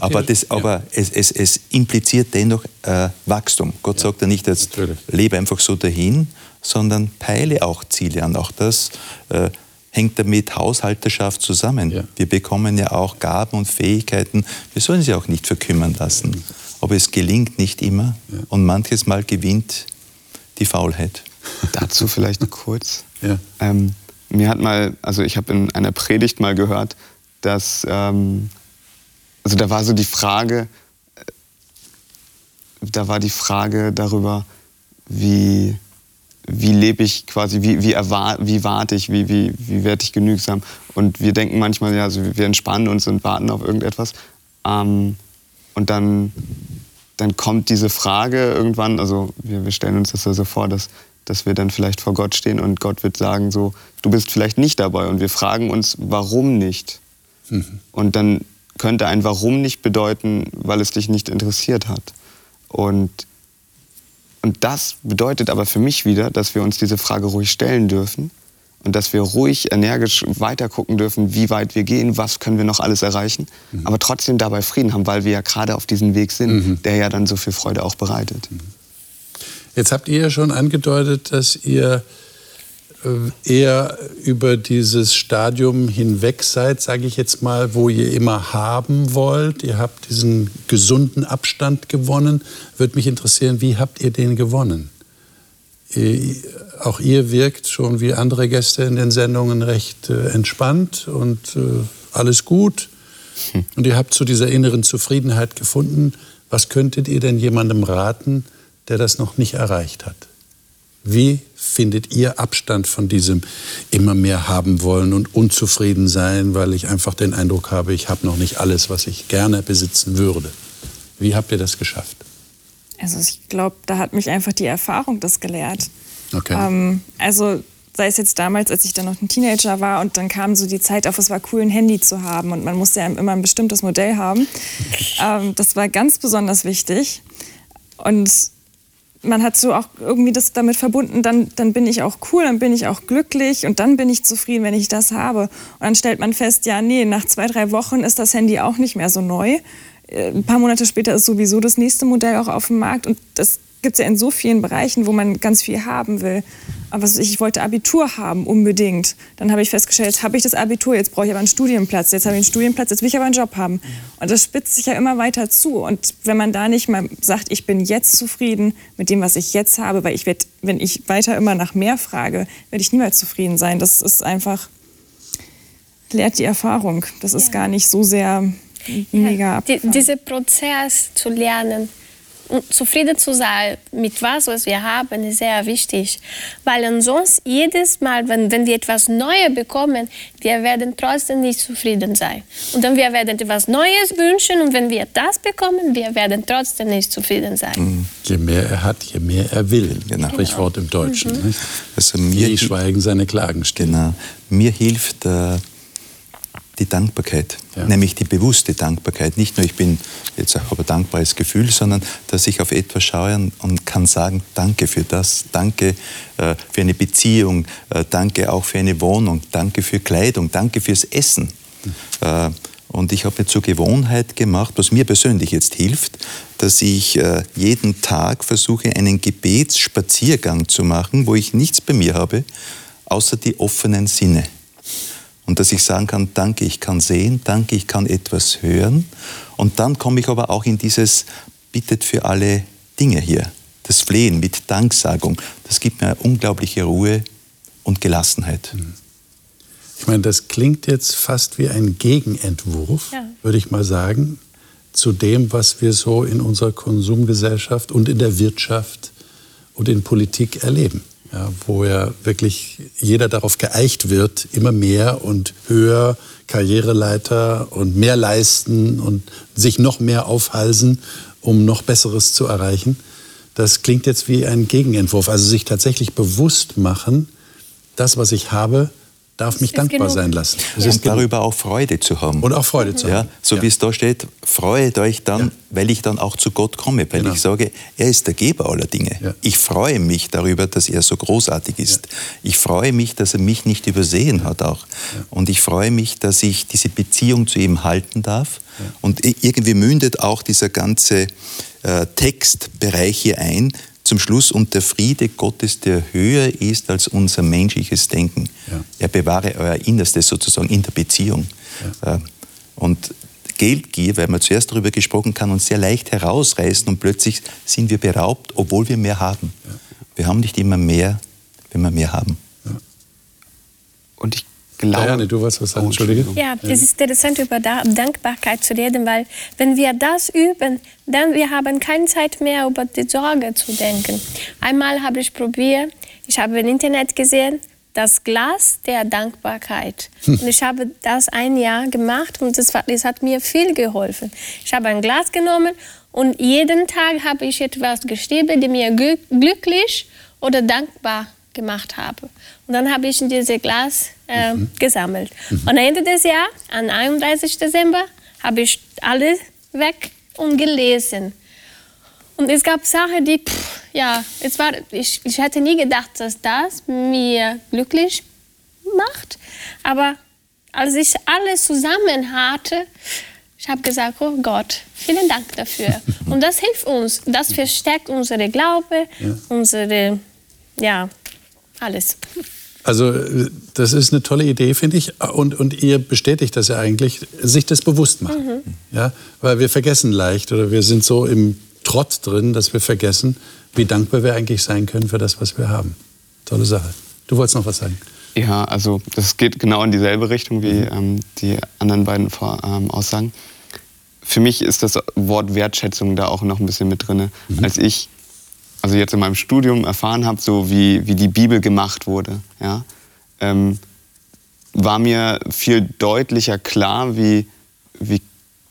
aber das, ja. aber es, es, es, impliziert dennoch äh, Wachstum. Gott ja. sagt ja nicht, jetzt Natürlich. lebe einfach so dahin, sondern peile auch Ziele an. Auch das äh, hängt damit Haushalterschaft zusammen. Ja. Wir bekommen ja auch Gaben und Fähigkeiten. Wir sollen sie auch nicht verkümmern lassen. Aber es gelingt nicht immer und manches Mal gewinnt die Faulheit. Dazu vielleicht kurz. Ähm, mir hat mal, also ich habe in einer Predigt mal gehört, dass, ähm, also da war so die Frage, äh, da war die Frage darüber, wie, wie lebe ich quasi, wie, wie, wie warte ich, wie, wie, wie werde ich genügsam. Und wir denken manchmal, ja, also wir entspannen uns und warten auf irgendetwas. Ähm, und dann, dann kommt diese Frage irgendwann, also wir, wir stellen uns das ja so vor, dass, dass wir dann vielleicht vor Gott stehen und Gott wird sagen so, du bist vielleicht nicht dabei. Und wir fragen uns, warum nicht? Mhm. Und dann könnte ein Warum nicht bedeuten, weil es dich nicht interessiert hat. Und, und das bedeutet aber für mich wieder, dass wir uns diese Frage ruhig stellen dürfen und dass wir ruhig, energisch weiter gucken dürfen, wie weit wir gehen, was können wir noch alles erreichen, mhm. aber trotzdem dabei Frieden haben, weil wir ja gerade auf diesem Weg sind, mhm. der ja dann so viel Freude auch bereitet. Mhm. Jetzt habt ihr ja schon angedeutet, dass ihr äh, eher über dieses Stadium hinweg seid, sage ich jetzt mal, wo ihr immer haben wollt. Ihr habt diesen gesunden Abstand gewonnen. Würde mich interessieren, wie habt ihr den gewonnen? Auch ihr wirkt schon wie andere Gäste in den Sendungen recht äh, entspannt und äh, alles gut. Hm. Und ihr habt zu dieser inneren Zufriedenheit gefunden. Was könntet ihr denn jemandem raten, der das noch nicht erreicht hat? Wie findet ihr Abstand von diesem immer mehr haben wollen und unzufrieden sein, weil ich einfach den Eindruck habe, ich habe noch nicht alles, was ich gerne besitzen würde? Wie habt ihr das geschafft? Also ich glaube, da hat mich einfach die Erfahrung das gelehrt. Okay. Ähm, also sei es jetzt damals, als ich dann noch ein Teenager war und dann kam so die Zeit auf, es war cool, ein Handy zu haben und man musste ja immer ein bestimmtes Modell haben. [laughs] ähm, das war ganz besonders wichtig. Und man hat so auch irgendwie das damit verbunden, dann, dann bin ich auch cool, dann bin ich auch glücklich und dann bin ich zufrieden, wenn ich das habe. Und dann stellt man fest, ja, nee, nach zwei, drei Wochen ist das Handy auch nicht mehr so neu. Äh, ein paar Monate später ist sowieso das nächste Modell auch auf dem Markt und das gibt es ja in so vielen Bereichen, wo man ganz viel haben will. Aber ich wollte Abitur haben, unbedingt. Dann habe ich festgestellt, jetzt habe ich das Abitur, jetzt brauche ich aber einen Studienplatz. Jetzt habe ich einen Studienplatz, jetzt will ich aber einen Job haben. Und das spitzt sich ja immer weiter zu. Und wenn man da nicht mal sagt, ich bin jetzt zufrieden mit dem, was ich jetzt habe, weil ich werde, wenn ich weiter immer nach mehr frage, werde ich niemals zufrieden sein. Das ist einfach lehrt die Erfahrung. Das ist gar nicht so sehr mega. Die, dieser Prozess zu lernen, zufrieden zu sein mit was, was wir haben, ist sehr wichtig. Weil ansonsten jedes Mal, wenn, wenn wir etwas Neues bekommen, wir werden trotzdem nicht zufrieden sein. Und dann wir werden etwas Neues wünschen und wenn wir das bekommen, wir werden trotzdem nicht zufrieden sein. Mhm. Je mehr er hat, je mehr er will. Genau. Sprichwort im Deutschen. Mhm. Also mir Die schweigen seine Klagen stehen. Genau. Mir hilft äh, die Dankbarkeit, ja. nämlich die bewusste Dankbarkeit. Nicht nur, ich bin jetzt habe ein dankbares Gefühl, sondern dass ich auf etwas schaue und kann sagen, danke für das, danke äh, für eine Beziehung, äh, danke auch für eine Wohnung, danke für Kleidung, danke fürs Essen. Mhm. und ich habe mir zur Gewohnheit gemacht, was mir persönlich jetzt hilft, dass ich äh, jeden Tag versuche, einen Gebetsspaziergang zu machen, wo ich nichts bei mir habe, außer die offenen Sinne. Und dass ich sagen kann, danke, ich kann sehen, danke, ich kann etwas hören. Und dann komme ich aber auch in dieses Bittet für alle Dinge hier. Das Flehen mit Danksagung, das gibt mir unglaubliche Ruhe und Gelassenheit. Mhm. Ich meine, das klingt jetzt fast wie ein Gegenentwurf, ja. würde ich mal sagen, zu dem, was wir so in unserer Konsumgesellschaft und in der Wirtschaft und in Politik erleben ja, wo ja wirklich jeder darauf geeicht wird, immer mehr und höher Karriereleiter und mehr leisten und sich noch mehr aufhalsen, um noch Besseres zu erreichen. Das klingt jetzt wie ein Gegenentwurf, also sich tatsächlich bewusst machen, das, was ich habe, darf mich dankbar genug. sein lassen. Es ja. ist darüber auch Freude zu haben. Und auch Freude mhm. zu haben. Ja, so ja. wie es da steht, freut euch dann, ja. weil ich dann auch zu Gott komme, weil genau. ich sage, er ist der Geber aller Dinge. Ich freue mich darüber, dass er so großartig ist. Ich freue mich, dass er mich nicht übersehen hat auch. Und ich freue mich, dass ich diese Beziehung zu ihm halten darf. Und irgendwie mündet auch dieser ganze äh, Textbereich hier ein, zum Schluss, und der Friede Gottes, der höher ist als unser menschliches Denken. Ja. Er bewahre euer Innerstes sozusagen in der Beziehung. Ja. Äh, und Geldgier, weil man zuerst darüber gesprochen kann, uns sehr leicht herausreißen und plötzlich sind wir beraubt, obwohl wir mehr haben. Ja. Wir haben nicht immer mehr, wenn wir mehr haben. Und ich glaube. Diane, du wolltest was sagen, Entschuldige. Ja, es ist interessant, über Dankbarkeit zu reden, weil wenn wir das üben, dann wir haben keine Zeit mehr, über die Sorge zu denken. Einmal habe ich probiert, ich habe im Internet gesehen, das Glas der Dankbarkeit. Hm. Und ich habe das ein Jahr gemacht und das, das hat mir viel geholfen. Ich habe ein Glas genommen und jeden Tag habe ich etwas geschrieben, die mir glücklich oder dankbar gemacht habe. Und dann habe ich in dieses Glas äh, mhm. gesammelt. Mhm. Und Ende des Jahres, am 31. Dezember, habe ich alles weg und gelesen. Und es gab Sachen, die, pff, ja, es war, ich, ich hätte nie gedacht, dass das mir glücklich macht. Aber als ich alles zusammen hatte, ich habe gesagt, oh Gott, vielen Dank dafür. [laughs] Und das hilft uns, das verstärkt unsere Glaube, ja. unsere, ja, alles. Also das ist eine tolle Idee, finde ich. Und, und ihr bestätigt das ja eigentlich, sich das bewusst machen. Mhm. Ja? Weil wir vergessen leicht oder wir sind so im Trott drin, dass wir vergessen, wie dankbar wir eigentlich sein können für das, was wir haben. Tolle Sache. Du wolltest noch was sagen? Ja, also das geht genau in dieselbe Richtung wie mhm. ähm, die anderen beiden Vor ähm, Aussagen. Für mich ist das Wort Wertschätzung da auch noch ein bisschen mit drin. Mhm. Als ich also jetzt in meinem Studium erfahren habe, so wie, wie die Bibel gemacht wurde, ja, ähm, war mir viel deutlicher klar, wie, wie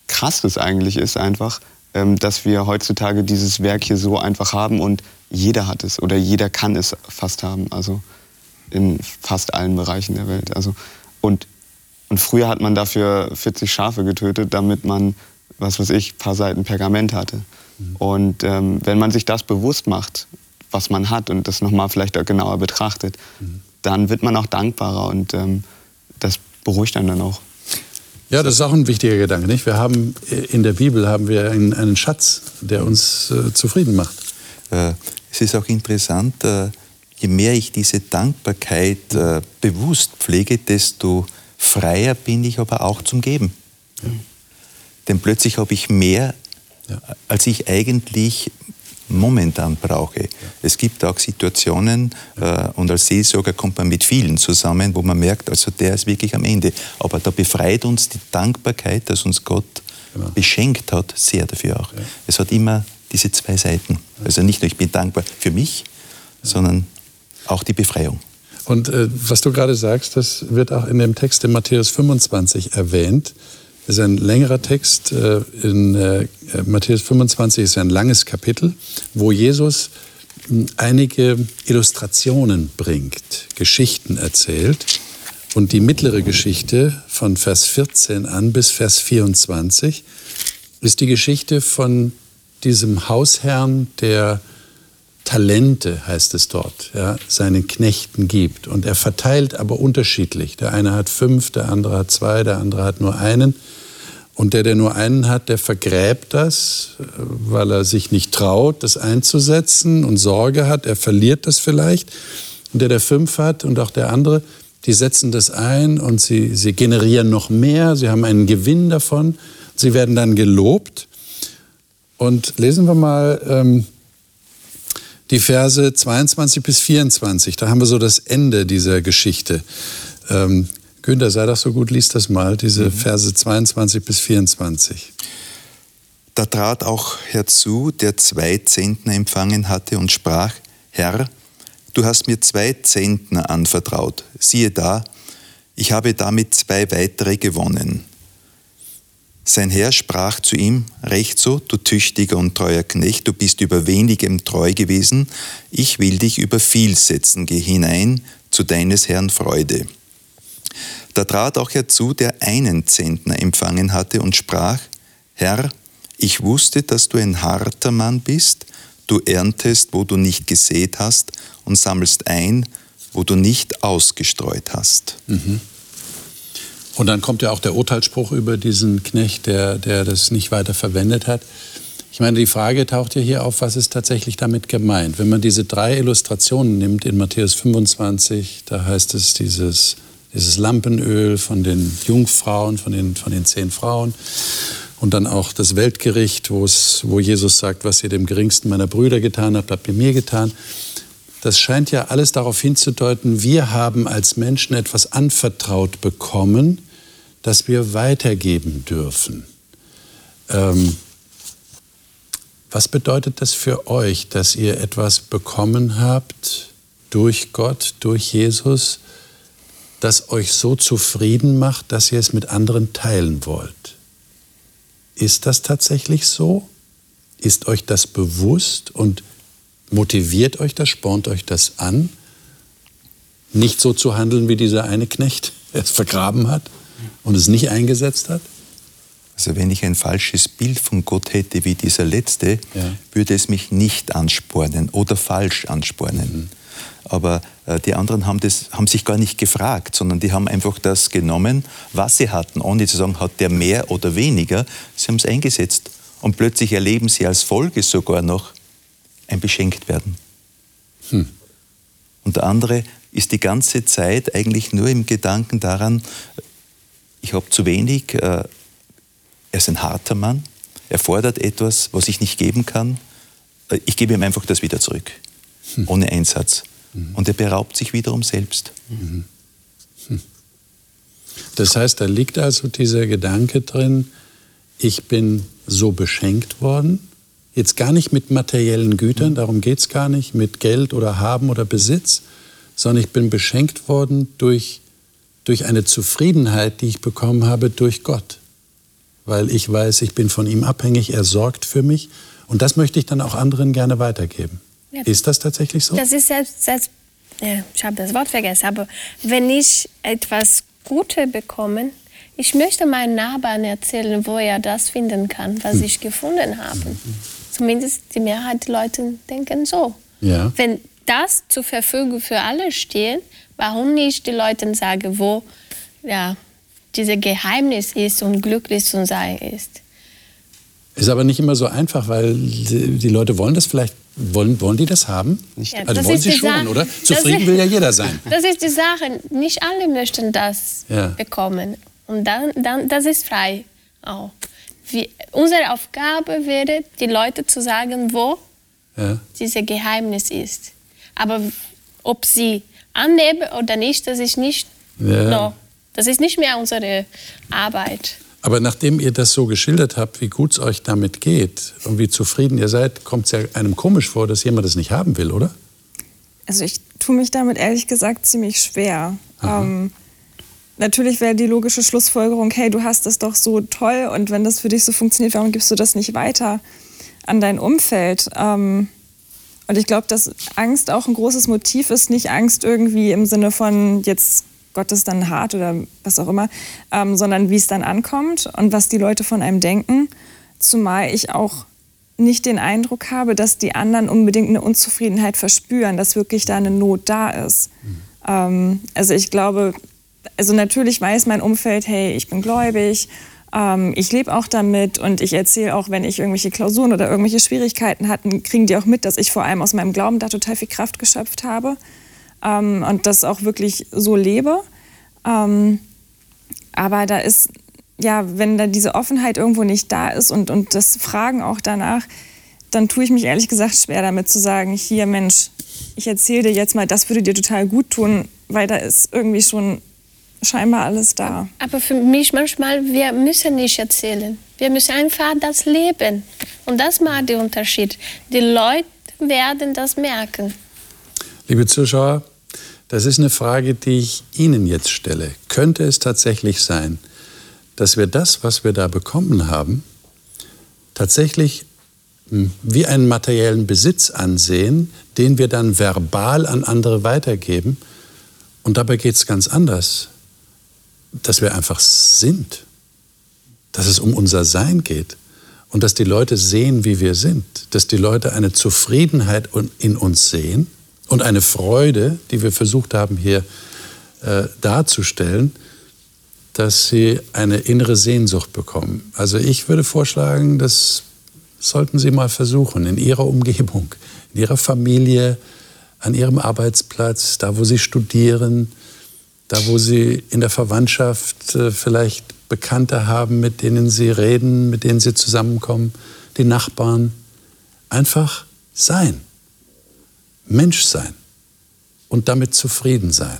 krass das eigentlich ist einfach, ähm, dass wir heutzutage dieses Werk hier so einfach haben und jeder hat es oder jeder kann es fast haben, also in fast allen Bereichen der Welt. Also, und, und früher hat man dafür 40 Schafe getötet, damit man, was weiß ich, ein paar Seiten Pergament hatte. Mhm. Und ähm, wenn man sich das bewusst macht, was man hat und das nochmal vielleicht auch genauer betrachtet, mhm. dann wird man auch dankbarer und ähm, das beruhigt einen dann auch. Ja, das ist auch ein wichtiger Gedanke. Nicht? Wir haben in der Bibel haben wir einen, einen Schatz, der uns äh, zufrieden macht. Äh, es ist auch interessant, äh, je mehr ich diese Dankbarkeit äh, bewusst pflege, desto freier bin ich aber auch zum Geben. Ja. Denn plötzlich habe ich mehr ja. als ich eigentlich momentan brauche. Es gibt auch Situationen, äh, und als Seelsorger kommt man mit vielen zusammen, wo man merkt, also der ist wirklich am Ende. Aber da befreit uns die Dankbarkeit, dass uns Gott genau. beschenkt hat, sehr dafür auch. Ja. Es hat immer diese zwei Seiten. Also nicht nur ich bin dankbar für mich, ja. sondern auch die Befreiung. Und äh, was du gerade sagst, das wird auch in dem Text in Matthäus 25 erwähnt. Ist ein längerer Text. Äh, in äh, Matthäus 25 ist ein langes Kapitel, wo Jesus hm, einige Illustrationen bringt, Geschichten erzählt. Und die mittlere Geschichte von Vers 14 an bis Vers 24 ist die Geschichte von diesem Hausherrn, der Talente, heißt es dort, ja, seinen Knechten gibt. Und er verteilt aber unterschiedlich. Der eine hat fünf, der andere hat zwei, der andere hat nur einen. Und der, der nur einen hat, der vergräbt das, weil er sich nicht traut, das einzusetzen und Sorge hat, er verliert das vielleicht. Und der, der fünf hat und auch der andere, die setzen das ein und sie, sie generieren noch mehr, sie haben einen Gewinn davon, sie werden dann gelobt. Und lesen wir mal ähm, die Verse 22 bis 24, da haben wir so das Ende dieser Geschichte. Ähm, Günther, sei doch so gut, lies das mal, diese mhm. Verse 22 bis 24. Da trat auch herzu, der zwei Zentner empfangen hatte und sprach, Herr, du hast mir zwei Zentner anvertraut. Siehe da, ich habe damit zwei weitere gewonnen. Sein Herr sprach zu ihm, Recht so, du tüchtiger und treuer Knecht, du bist über wenigem treu gewesen, ich will dich über viel setzen, geh hinein zu deines Herrn Freude. Da trat auch herzu, der einen Zentner empfangen hatte und sprach, Herr, ich wusste, dass du ein harter Mann bist, du erntest, wo du nicht gesät hast und sammelst ein, wo du nicht ausgestreut hast. Mhm. Und dann kommt ja auch der Urteilsspruch über diesen Knecht, der, der das nicht weiter verwendet hat. Ich meine, die Frage taucht ja hier auf, was ist tatsächlich damit gemeint? Wenn man diese drei Illustrationen nimmt in Matthäus 25, da heißt es dieses dieses Lampenöl von den Jungfrauen, von den, von den zehn Frauen. Und dann auch das Weltgericht, wo Jesus sagt, was ihr dem geringsten meiner Brüder getan habt, habt ihr mir getan. Das scheint ja alles darauf hinzudeuten, wir haben als Menschen etwas anvertraut bekommen, das wir weitergeben dürfen. Ähm, was bedeutet das für euch, dass ihr etwas bekommen habt durch Gott, durch Jesus, das euch so zufrieden macht, dass ihr es mit anderen teilen wollt. Ist das tatsächlich so? Ist euch das bewusst und motiviert euch das, spornt euch das an, nicht so zu handeln wie dieser eine Knecht, [laughs] der es vergraben hat und es nicht eingesetzt hat? Also wenn ich ein falsches Bild von Gott hätte wie dieser letzte, ja. würde es mich nicht anspornen oder falsch anspornen. Mhm. Aber äh, die anderen haben, das, haben sich gar nicht gefragt, sondern die haben einfach das genommen, was sie hatten, ohne zu sagen, hat der mehr oder weniger. Sie haben es eingesetzt. Und plötzlich erleben sie als Folge sogar noch ein Beschenktwerden. Hm. Und der andere ist die ganze Zeit eigentlich nur im Gedanken daran, ich habe zu wenig, äh, er ist ein harter Mann, er fordert etwas, was ich nicht geben kann, äh, ich gebe ihm einfach das wieder zurück, hm. ohne Einsatz. Mhm. Und er beraubt sich wiederum selbst. Mhm. Hm. Das heißt, da liegt also dieser Gedanke drin, ich bin so beschenkt worden, jetzt gar nicht mit materiellen Gütern, mhm. darum geht es gar nicht, mit Geld oder Haben oder Besitz, sondern ich bin beschenkt worden durch, durch eine Zufriedenheit, die ich bekommen habe durch Gott. Weil ich weiß, ich bin von ihm abhängig, er sorgt für mich und das möchte ich dann auch anderen gerne weitergeben. Ja. Ist das tatsächlich so? Das ist selbst, selbst ja, ich habe das Wort vergessen, aber wenn ich etwas Gutes bekomme, ich möchte meinen Nachbarn erzählen, wo er das finden kann, was hm. ich gefunden habe. Zumindest die Mehrheit der Leute denken so. Ja. Wenn das zur Verfügung für alle steht, warum nicht die Leute sagen, wo ja, dieses Geheimnis ist und glücklich zu sein ist? Ist aber nicht immer so einfach, weil die Leute wollen das vielleicht wollen, wollen die das haben? Ja, also das wollen sie schon, Sache, oder? Zufrieden ist, will ja jeder sein. [laughs] Das ist die Sache. Nicht alle möchten das ja. bekommen. Und dann, dann, das ist frei auch. Wie, unsere Aufgabe wäre, die Leute zu sagen, wo ja. dieses Geheimnis ist. Aber ob sie annehmen oder nicht, das ist nicht, ja. no, das ist nicht mehr unsere Arbeit. Aber nachdem ihr das so geschildert habt, wie gut es euch damit geht und wie zufrieden ihr seid, kommt es ja einem komisch vor, dass jemand das nicht haben will, oder? Also ich tue mich damit ehrlich gesagt ziemlich schwer. Ähm, natürlich wäre die logische Schlussfolgerung, hey, du hast das doch so toll und wenn das für dich so funktioniert, warum gibst du das nicht weiter an dein Umfeld? Ähm, und ich glaube, dass Angst auch ein großes Motiv ist, nicht Angst irgendwie im Sinne von jetzt Gott ist dann hart oder was auch immer, ähm, sondern wie es dann ankommt und was die Leute von einem denken. Zumal ich auch nicht den Eindruck habe, dass die anderen unbedingt eine Unzufriedenheit verspüren, dass wirklich da eine Not da ist. Mhm. Ähm, also ich glaube, also natürlich weiß mein Umfeld, hey, ich bin gläubig, ähm, ich lebe auch damit und ich erzähle auch, wenn ich irgendwelche Klausuren oder irgendwelche Schwierigkeiten hatte, kriegen die auch mit, dass ich vor allem aus meinem Glauben da total viel Kraft geschöpft habe ähm, und das auch wirklich so lebe. Ähm, aber da ist, ja, wenn da diese Offenheit irgendwo nicht da ist und, und das Fragen auch danach, dann tue ich mich ehrlich gesagt schwer damit zu sagen, hier Mensch, ich erzähle dir jetzt mal, das würde dir total gut tun, weil da ist irgendwie schon scheinbar alles da. Aber für mich manchmal, wir müssen nicht erzählen. Wir müssen einfach das leben. Und das macht den Unterschied. Die Leute werden das merken. Liebe Zuschauer, das ist eine Frage, die ich Ihnen jetzt stelle. Könnte es tatsächlich sein, dass wir das, was wir da bekommen haben, tatsächlich hm, wie einen materiellen Besitz ansehen, den wir dann verbal an andere weitergeben? Und dabei geht es ganz anders, dass wir einfach sind, dass es um unser Sein geht. Und dass die Leute sehen, wie wir sind, dass die Leute eine Zufriedenheit in uns sehen und eine Freude, die wir versucht haben hier äh, darzustellen, dass sie eine innere Sehnsucht bekommen. Also ich würde vorschlagen, das sollten Sie mal versuchen in Ihrer Umgebung, in Ihrer Familie, an Ihrem Arbeitsplatz, da wo Sie studieren, da wo Sie in der Verwandtschaft äh, vielleicht Bekannte haben, mit denen Sie reden, mit denen Sie zusammenkommen, die Nachbarn. Einfach sein. Mensch sein und damit zufrieden sein.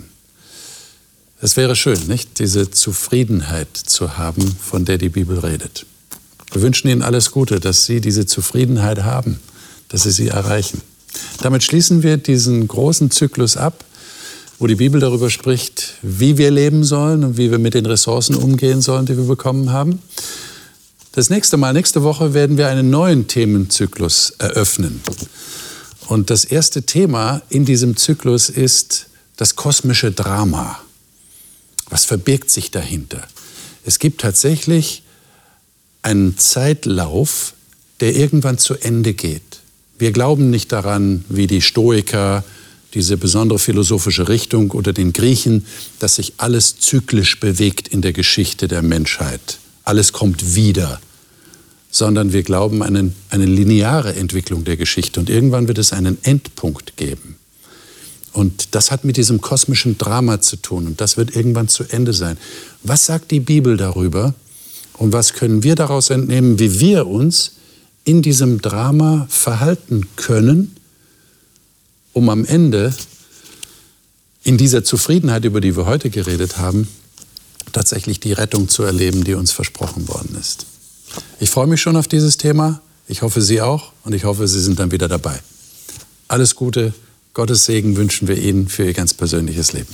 Es wäre schön, nicht, diese Zufriedenheit zu haben, von der die Bibel redet. Wir wünschen Ihnen alles Gute, dass Sie diese Zufriedenheit haben, dass Sie sie erreichen. Damit schließen wir diesen großen Zyklus ab, wo die Bibel darüber spricht, wie wir leben sollen und wie wir mit den Ressourcen umgehen sollen, die wir bekommen haben. Das nächste Mal, nächste Woche, werden wir einen neuen Themenzyklus eröffnen. Und das erste Thema in diesem Zyklus ist das kosmische Drama. Was verbirgt sich dahinter? Es gibt tatsächlich einen Zeitlauf, der irgendwann zu Ende geht. Wir glauben nicht daran, wie die Stoiker, diese besondere philosophische Richtung oder den Griechen, dass sich alles zyklisch bewegt in der Geschichte der Menschheit. Alles kommt wieder sondern wir glauben an eine lineare Entwicklung der Geschichte. Und irgendwann wird es einen Endpunkt geben. Und das hat mit diesem kosmischen Drama zu tun. Und das wird irgendwann zu Ende sein. Was sagt die Bibel darüber? Und was können wir daraus entnehmen, wie wir uns in diesem Drama verhalten können, um am Ende in dieser Zufriedenheit, über die wir heute geredet haben, tatsächlich die Rettung zu erleben, die uns versprochen worden ist. Ich freue mich schon auf dieses Thema. Ich hoffe, Sie auch und ich hoffe, Sie sind dann wieder dabei. Alles Gute, Gottes Segen wünschen wir Ihnen für Ihr ganz persönliches Leben.